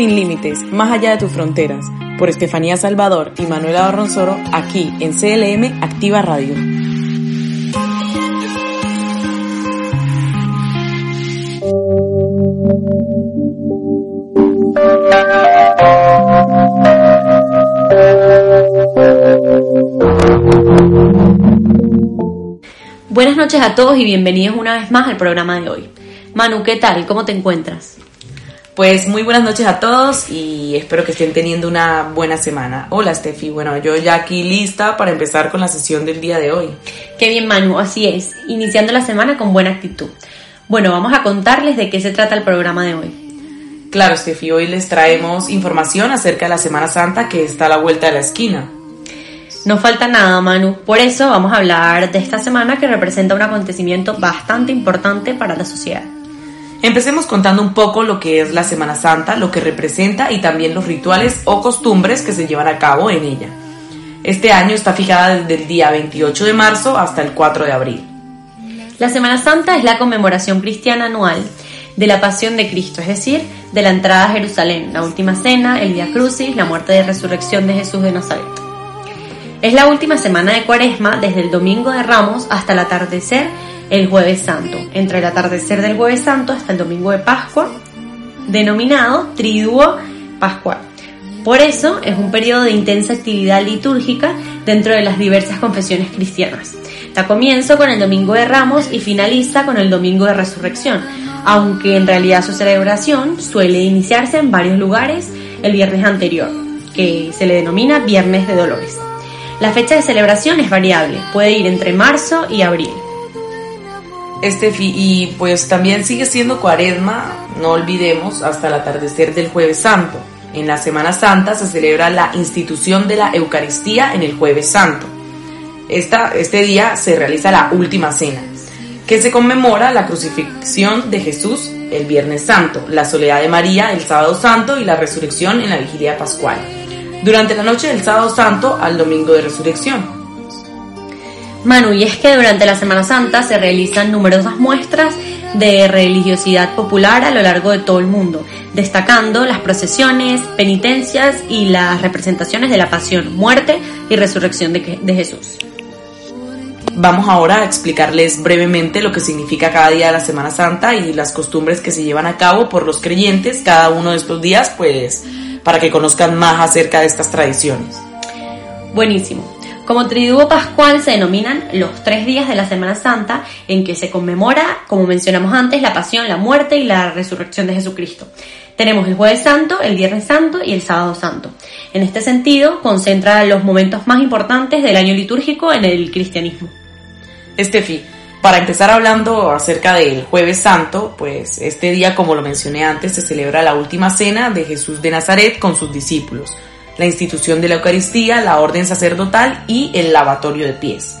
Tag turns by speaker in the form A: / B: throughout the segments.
A: sin límites, más allá de tus fronteras, por Estefanía Salvador y Manuela Barronzoro, aquí en CLM Activa Radio.
B: Buenas noches a todos y bienvenidos una vez más al programa de hoy. Manu, ¿qué tal? ¿Cómo te encuentras?
A: Pues muy buenas noches a todos y espero que estén teniendo una buena semana. Hola Steffi, bueno, yo ya aquí lista para empezar con la sesión del día de hoy.
B: Qué bien Manu, así es, iniciando la semana con buena actitud. Bueno, vamos a contarles de qué se trata el programa de hoy.
A: Claro, Steffi, hoy les traemos información acerca de la Semana Santa que está a la vuelta de la esquina.
B: No falta nada, Manu. Por eso vamos a hablar de esta semana que representa un acontecimiento bastante importante para la sociedad.
A: Empecemos contando un poco lo que es la Semana Santa, lo que representa y también los rituales o costumbres que se llevan a cabo en ella. Este año está fijada desde el día 28 de marzo hasta el 4 de abril.
B: La Semana Santa es la conmemoración cristiana anual de la pasión de Cristo, es decir, de la entrada a Jerusalén, la última cena, el Via Crucis, la muerte y resurrección de Jesús de Nazaret. Es la última semana de Cuaresma desde el domingo de Ramos hasta el atardecer el jueves santo, entre el atardecer del jueves santo hasta el domingo de Pascua, denominado Triduo Pascual. Por eso es un periodo de intensa actividad litúrgica dentro de las diversas confesiones cristianas. Da comienzo con el Domingo de Ramos y finaliza con el Domingo de Resurrección, aunque en realidad su celebración suele iniciarse en varios lugares el viernes anterior, que se le denomina Viernes de Dolores. La fecha de celebración es variable, puede ir entre marzo y abril.
A: Estefi, y pues también sigue siendo cuaresma, no olvidemos, hasta el atardecer del jueves santo. En la Semana Santa se celebra la institución de la Eucaristía en el jueves santo. Esta, este día se realiza la última cena, que se conmemora la crucifixión de Jesús el viernes santo, la soledad de María el sábado santo y la resurrección en la vigilia pascual. Durante la noche del sábado santo al domingo de resurrección.
B: Manu, y es que durante la Semana Santa se realizan numerosas muestras de religiosidad popular a lo largo de todo el mundo, destacando las procesiones, penitencias y las representaciones de la pasión, muerte y resurrección de, de Jesús.
A: Vamos ahora a explicarles brevemente lo que significa cada día de la Semana Santa y las costumbres que se llevan a cabo por los creyentes cada uno de estos días, pues para que conozcan más acerca de estas tradiciones.
B: Buenísimo. Como Triduo Pascual se denominan los tres días de la Semana Santa en que se conmemora, como mencionamos antes, la pasión, la muerte y la resurrección de Jesucristo. Tenemos el Jueves Santo, el Viernes Santo y el Sábado Santo. En este sentido, concentra los momentos más importantes del año litúrgico en el cristianismo.
A: Estefi, para empezar hablando acerca del Jueves Santo, pues este día, como lo mencioné antes, se celebra la última cena de Jesús de Nazaret con sus discípulos la institución de la Eucaristía, la orden sacerdotal y el lavatorio de pies.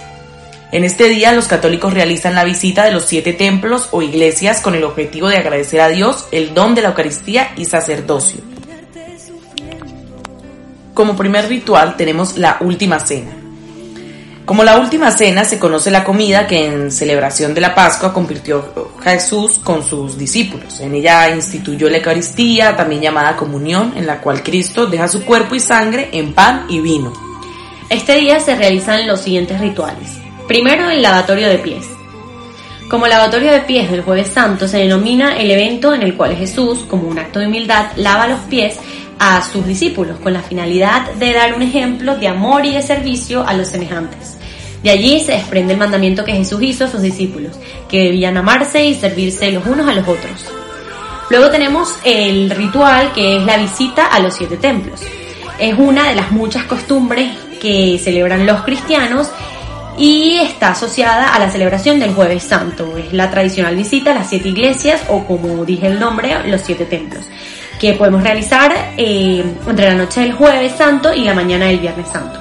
A: En este día los católicos realizan la visita de los siete templos o iglesias con el objetivo de agradecer a Dios el don de la Eucaristía y sacerdocio. Como primer ritual tenemos la última cena. Como la última cena se conoce la comida que en celebración de la Pascua convirtió Jesús con sus discípulos. En ella instituyó la Eucaristía, también llamada comunión, en la cual Cristo deja su cuerpo y sangre en pan y vino.
B: Este día se realizan los siguientes rituales. Primero el lavatorio de pies. Como lavatorio de pies del jueves santo se denomina el evento en el cual Jesús, como un acto de humildad, lava los pies a sus discípulos con la finalidad de dar un ejemplo de amor y de servicio a los semejantes. De allí se desprende el mandamiento que Jesús hizo a sus discípulos, que debían amarse y servirse los unos a los otros. Luego tenemos el ritual que es la visita a los siete templos. Es una de las muchas costumbres que celebran los cristianos y está asociada a la celebración del jueves santo. Es la tradicional visita a las siete iglesias o como dije el nombre, los siete templos, que podemos realizar eh, entre la noche del jueves santo y la mañana del viernes santo.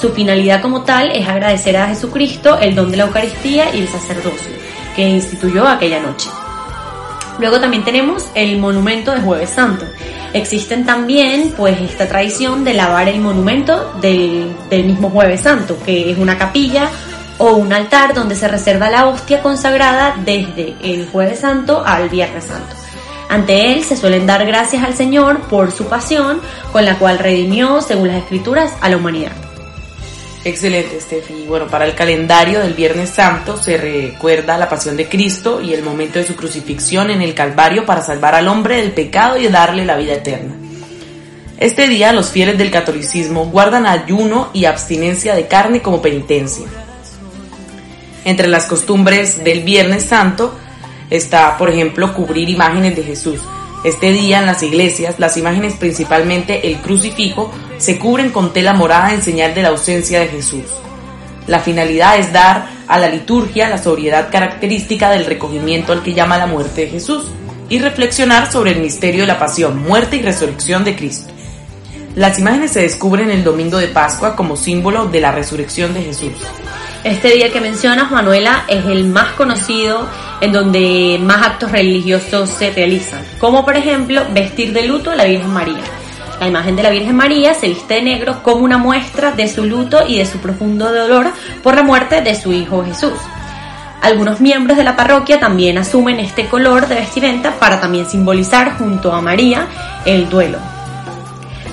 B: Su finalidad como tal es agradecer a Jesucristo el don de la Eucaristía y el sacerdocio que instituyó aquella noche. Luego también tenemos el monumento de Jueves Santo. Existen también pues esta tradición de lavar el monumento del, del mismo Jueves Santo, que es una capilla o un altar donde se reserva la hostia consagrada desde el Jueves Santo al Viernes Santo. Ante él se suelen dar gracias al Señor por su pasión, con la cual redimió, según las Escrituras, a la humanidad.
A: Excelente, Steffi. Bueno, para el calendario del Viernes Santo se recuerda la pasión de Cristo y el momento de su crucifixión en el Calvario para salvar al hombre del pecado y darle la vida eterna. Este día los fieles del catolicismo guardan ayuno y abstinencia de carne como penitencia. Entre las costumbres del Viernes Santo está, por ejemplo, cubrir imágenes de Jesús. Este día en las iglesias las imágenes, principalmente el crucifijo, se cubren con tela morada en señal de la ausencia de Jesús. La finalidad es dar a la liturgia la sobriedad característica del recogimiento al que llama la muerte de Jesús y reflexionar sobre el misterio de la pasión, muerte y resurrección de Cristo. Las imágenes se descubren el domingo de Pascua como símbolo de la resurrección de Jesús.
B: Este día que mencionas, Manuela, es el más conocido en donde más actos religiosos se realizan, como por ejemplo vestir de luto a la Virgen María. La imagen de la Virgen María se viste de negro como una muestra de su luto y de su profundo dolor por la muerte de su hijo Jesús. Algunos miembros de la parroquia también asumen este color de vestimenta para también simbolizar junto a María el duelo.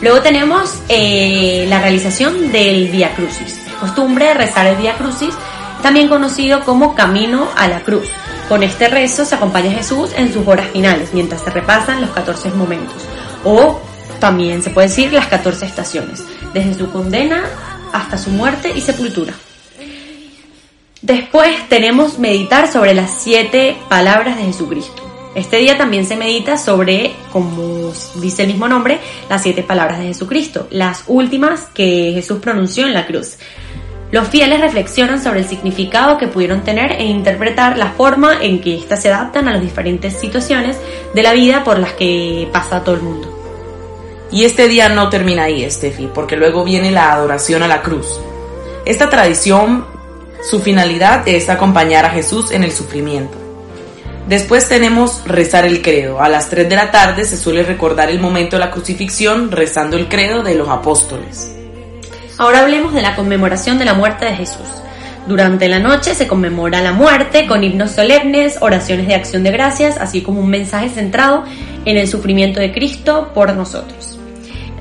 B: Luego tenemos eh, la realización del Via Crucis. Costumbre rezar el Via Crucis, también conocido como Camino a la Cruz. Con este rezo se acompaña a Jesús en sus horas finales, mientras se repasan los 14 momentos. O también se puede decir las 14 estaciones, desde su condena hasta su muerte y sepultura. Después tenemos meditar sobre las siete palabras de Jesucristo. Este día también se medita sobre, como dice el mismo nombre, las siete palabras de Jesucristo, las últimas que Jesús pronunció en la cruz. Los fieles reflexionan sobre el significado que pudieron tener e interpretar la forma en que éstas se adaptan a las diferentes situaciones de la vida por las que pasa todo el mundo.
A: Y este día no termina ahí, Estefi, porque luego viene la adoración a la cruz. Esta tradición, su finalidad es acompañar a Jesús en el sufrimiento. Después tenemos rezar el credo. A las 3 de la tarde se suele recordar el momento de la crucifixión rezando el credo de los apóstoles.
B: Ahora hablemos de la conmemoración de la muerte de Jesús. Durante la noche se conmemora la muerte con himnos solemnes, oraciones de acción de gracias, así como un mensaje centrado en el sufrimiento de Cristo por nosotros.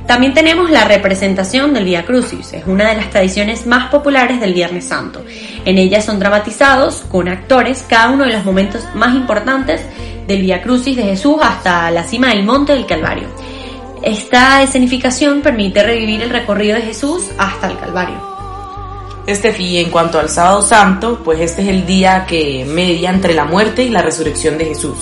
B: También tenemos la representación del Via Crucis, es una de las tradiciones más populares del Viernes Santo. En ella son dramatizados con actores cada uno de los momentos más importantes del Via Crucis de Jesús hasta la cima del monte del Calvario. Esta escenificación permite revivir el recorrido de Jesús hasta el Calvario.
A: Este y en cuanto al sábado santo, pues este es el día que media entre la muerte y la resurrección de Jesús.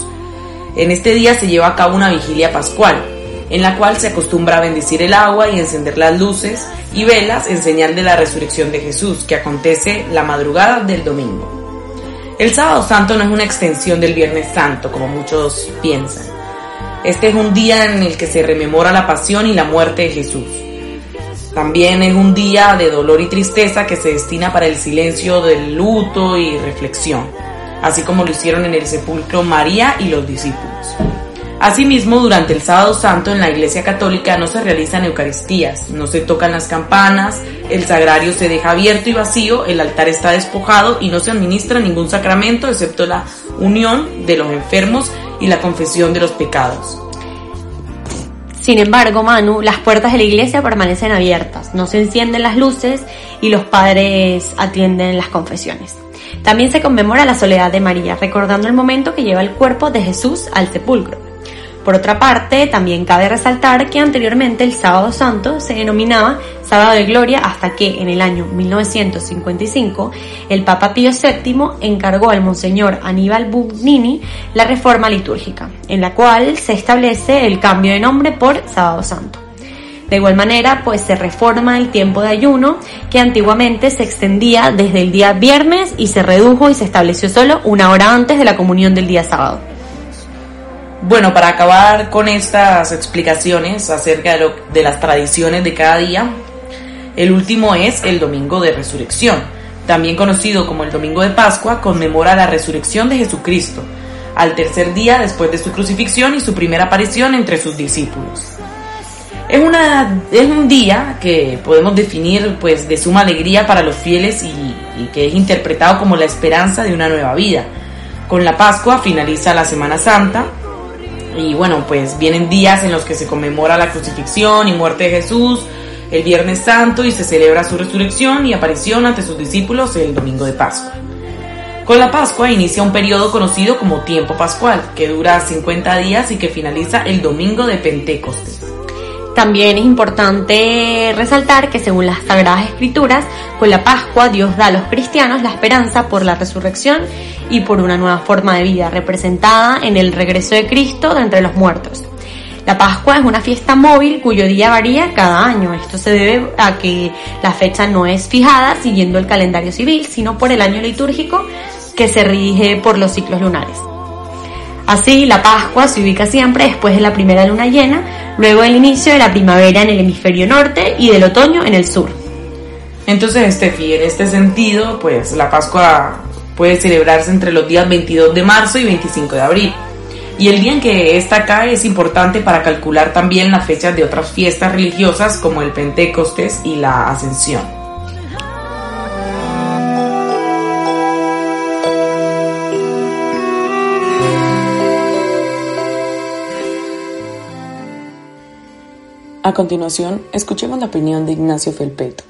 A: En este día se lleva a cabo una vigilia pascual, en la cual se acostumbra a bendecir el agua y encender las luces y velas en señal de la resurrección de Jesús, que acontece la madrugada del domingo. El sábado santo no es una extensión del viernes santo, como muchos piensan. Este es un día en el que se rememora la pasión y la muerte de Jesús. También es un día de dolor y tristeza que se destina para el silencio del luto y reflexión, así como lo hicieron en el sepulcro María y los discípulos. Asimismo, durante el sábado santo en la Iglesia Católica no se realizan Eucaristías, no se tocan las campanas, el sagrario se deja abierto y vacío, el altar está despojado y no se administra ningún sacramento excepto la unión de los enfermos y la confesión de los pecados.
B: Sin embargo, Manu, las puertas de la iglesia permanecen abiertas, no se encienden las luces y los padres atienden las confesiones. También se conmemora la soledad de María, recordando el momento que lleva el cuerpo de Jesús al sepulcro. Por otra parte, también cabe resaltar que anteriormente el sábado santo se denominaba sábado de gloria hasta que en el año 1955 el Papa Pío VII encargó al Monseñor Aníbal Bugnini la reforma litúrgica, en la cual se establece el cambio de nombre por sábado santo. De igual manera, pues se reforma el tiempo de ayuno que antiguamente se extendía desde el día viernes y se redujo y se estableció solo una hora antes de la comunión del día sábado.
A: Bueno, para acabar con estas explicaciones acerca de, las tradiciones de cada día, el último es el Domingo de Resurrección, también conocido como el Domingo de Pascua, conmemora la resurrección de Jesucristo, al tercer día después de su crucifixión y su primera aparición entre sus discípulos. Es, una, es un día que podemos definir pues de suma alegría para los fieles y que es interpretado como la esperanza de una nueva vida. Con la Pascua finaliza la Semana Santa, Y bueno, pues vienen días en los que se conmemora la crucifixión y muerte de Jesús, el Viernes Santo y se celebra su resurrección y aparición ante sus discípulos el domingo de Pascua. Con la Pascua inicia un periodo conocido como tiempo pascual, que dura 50 días y que finaliza el domingo de Pentecostés.
B: También es importante resaltar que según las Sagradas Escrituras, con la Pascua Dios da a los cristianos la esperanza por la resurrección y por una nueva forma de vida representada en el regreso de Cristo de entre los muertos. La Pascua es una fiesta móvil cuyo día varía cada año. Esto se debe a que la fecha no es fijada siguiendo el calendario civil, sino por el año litúrgico que se rige por los ciclos lunares. Así, la Pascua se ubica siempre después de la primera luna llena, luego del inicio de la primavera en el hemisferio norte y del otoño en el sur.
A: Entonces, Steffi, en este sentido, pues la Pascua puede celebrarse entre los días 22 de marzo y 25 de abril. Y el día en que esta cae es importante para calcular también las fechas de otras fiestas religiosas como el Pentecostés y la Ascensión. A continuación, escuchemos la opinión de Ignacio Felpeto,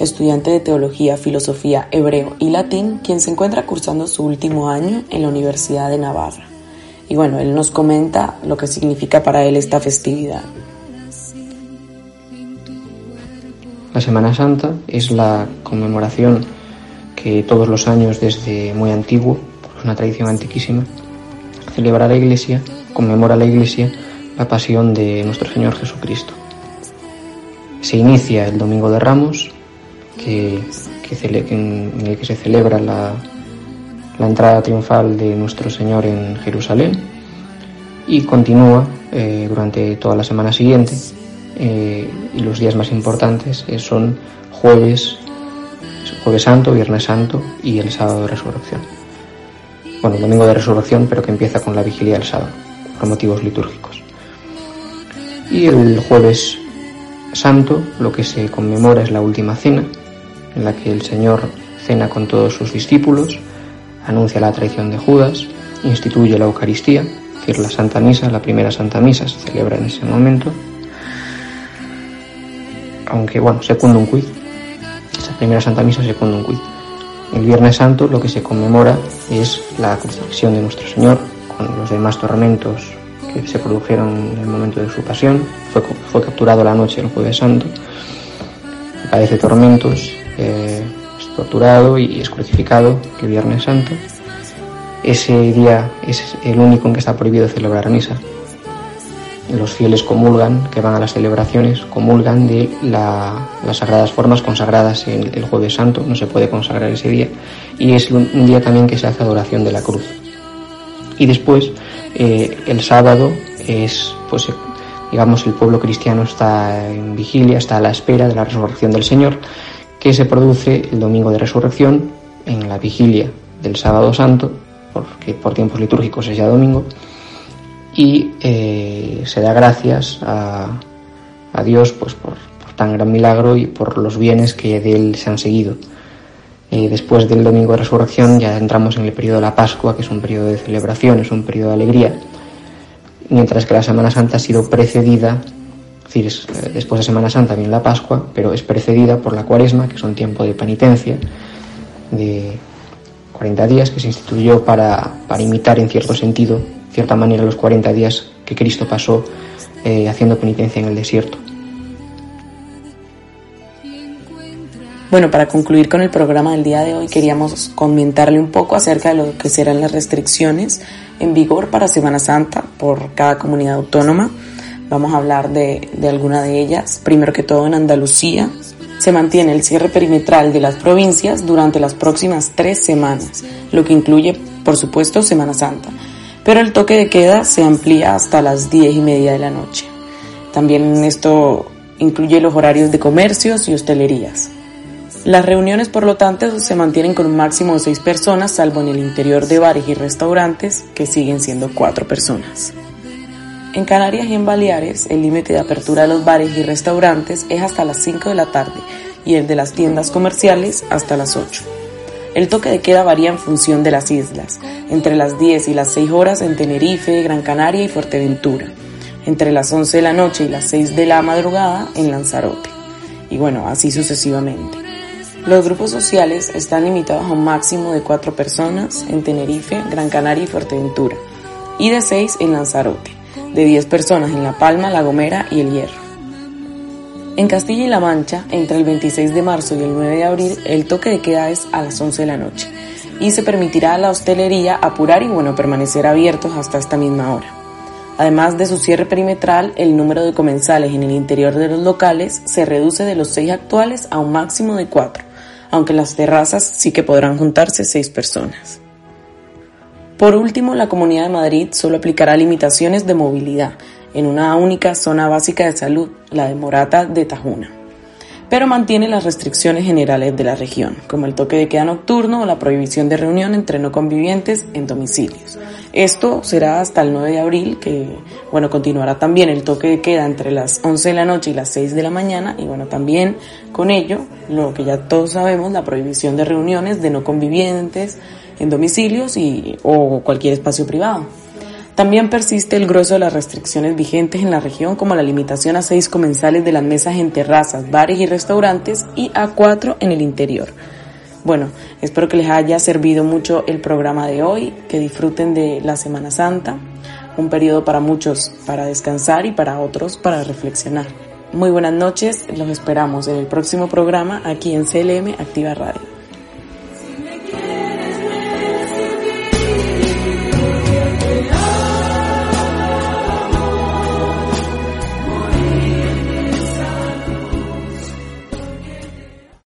A: estudiante de Teología, Filosofía, Hebreo y Latín, quien se encuentra cursando su último año en la Universidad de Navarra. Y bueno, él nos comenta lo que significa para él esta festividad.
C: La Semana Santa es la conmemoración que todos los años desde muy antiguo, por una tradición antiquísima, celebra la Iglesia, conmemora la Iglesia la pasión de nuestro Señor Jesucristo. Se inicia el Domingo de Ramos, que, en el que se celebra la, entrada triunfal de nuestro Señor en Jerusalén y continúa eh, durante toda la semana siguiente eh, y los días más importantes eh, son jueves, jueves santo, viernes santo y el sábado de resurrección. Bueno, el domingo de resurrección, pero que empieza con la vigilia del sábado, por motivos litúrgicos. Y el jueves santo lo que se conmemora es la última cena, en la que el Señor cena con todos sus discípulos, anuncia la traición de Judas, instituye la Eucaristía, es decir, la Santa Misa, la primera Santa Misa se celebra en ese momento, aunque bueno, un quid, esa primera Santa Misa un quid. El Viernes Santo lo que se conmemora es la crucifixión de nuestro Señor con los demás tormentos que se produjeron en el momento de su pasión. Fue, fue capturado la noche del Jueves Santo, padece tormentos, eh, torturado y es crucificado el Viernes Santo. Ese día es el único en que está prohibido celebrar misa. Los fieles comulgan, que van a las celebraciones, comulgan de las sagradas formas consagradas en el Jueves Santo, no se puede consagrar ese día, y es un día también que se hace adoración de la cruz. Y después, eh, el sábado es, pues, digamos, el pueblo cristiano está en vigilia, está a la espera de la resurrección del Señor, que se produce el domingo de resurrección en la vigilia del sábado santo, porque por tiempos litúrgicos es ya domingo, y eh, se da gracias a, Dios pues, por, tan gran milagro y por los bienes que de él se han seguido. Eh, después del domingo de resurrección ya entramos en el periodo de la Pascua, que es un periodo de celebración, es un periodo de alegría, mientras que la Semana Santa ha sido precedida decir, eh, después de Semana Santa viene la Pascua, pero es precedida por la Cuaresma, que es un tiempo de penitencia de 40 días que se instituyó para, imitar en cierto sentido, cierta manera, los 40 días que Cristo pasó eh, haciendo penitencia en el desierto.
A: Bueno, para concluir con el programa del día de hoy, queríamos comentarle un poco acerca de lo que serán las restricciones en vigor para Semana Santa por cada comunidad autónoma. Vamos a hablar de, de alguna de ellas. Primero que todo en Andalucía se mantiene el cierre perimetral de las provincias durante las próximas tres semanas, lo que incluye, por supuesto, Semana Santa. Pero el toque de queda se amplía hasta las diez y media de la noche. También esto incluye los horarios de comercios y hostelerías. Las reuniones, por lo tanto, se mantienen con un máximo de seis personas, salvo en el interior de bares y restaurantes, que siguen siendo cuatro personas. En Canarias y en Baleares, el límite de apertura de los bares y restaurantes es hasta las 5 de la tarde y el de las tiendas comerciales hasta las 8. El toque de queda varía en función de las islas, entre las 10 y las 6 horas en Tenerife, Gran Canaria y Fuerteventura, entre las 11 de la noche y las 6 de la madrugada en Lanzarote, y bueno, así sucesivamente. Los grupos sociales están limitados a un máximo de 4 personas en Tenerife, Gran Canaria y Fuerteventura, y de 6 en Lanzarote, de 10 personas en La Palma, La Gomera y El Hierro. En Castilla y La Mancha, entre el 26 de marzo y el 9 de abril, el toque de queda es a las 11 de la noche y se permitirá a la hostelería apurar y bueno, permanecer abiertos hasta esta misma hora. Además de su cierre perimetral, el número de comensales en el interior de los locales se reduce de los seis actuales a un máximo de cuatro, aunque en las terrazas sí que podrán juntarse seis personas. Por último, la Comunidad de Madrid solo aplicará limitaciones de movilidad, en una única zona básica de salud, la de Morata de Tajuna. Pero mantiene las restricciones generales de la región, como el toque de queda nocturno o la prohibición de reunión entre no convivientes en domicilios. Esto será hasta el 9 de abril, que bueno, continuará también el toque de queda entre las 11 de la noche y las 6 de la mañana, y bueno, también con ello, lo que ya todos sabemos, la prohibición de reuniones de no convivientes en domicilios y, o cualquier espacio privado. También persiste el grueso de las restricciones vigentes en la región, como la limitación a seis comensales de las mesas en terrazas, bares y restaurantes y a cuatro en el interior. Bueno, espero que les haya servido mucho el programa de hoy, que disfruten de la Semana Santa, un periodo para muchos para descansar y para otros para reflexionar. Muy buenas noches, los esperamos en el próximo programa aquí en CLM Activa Radio.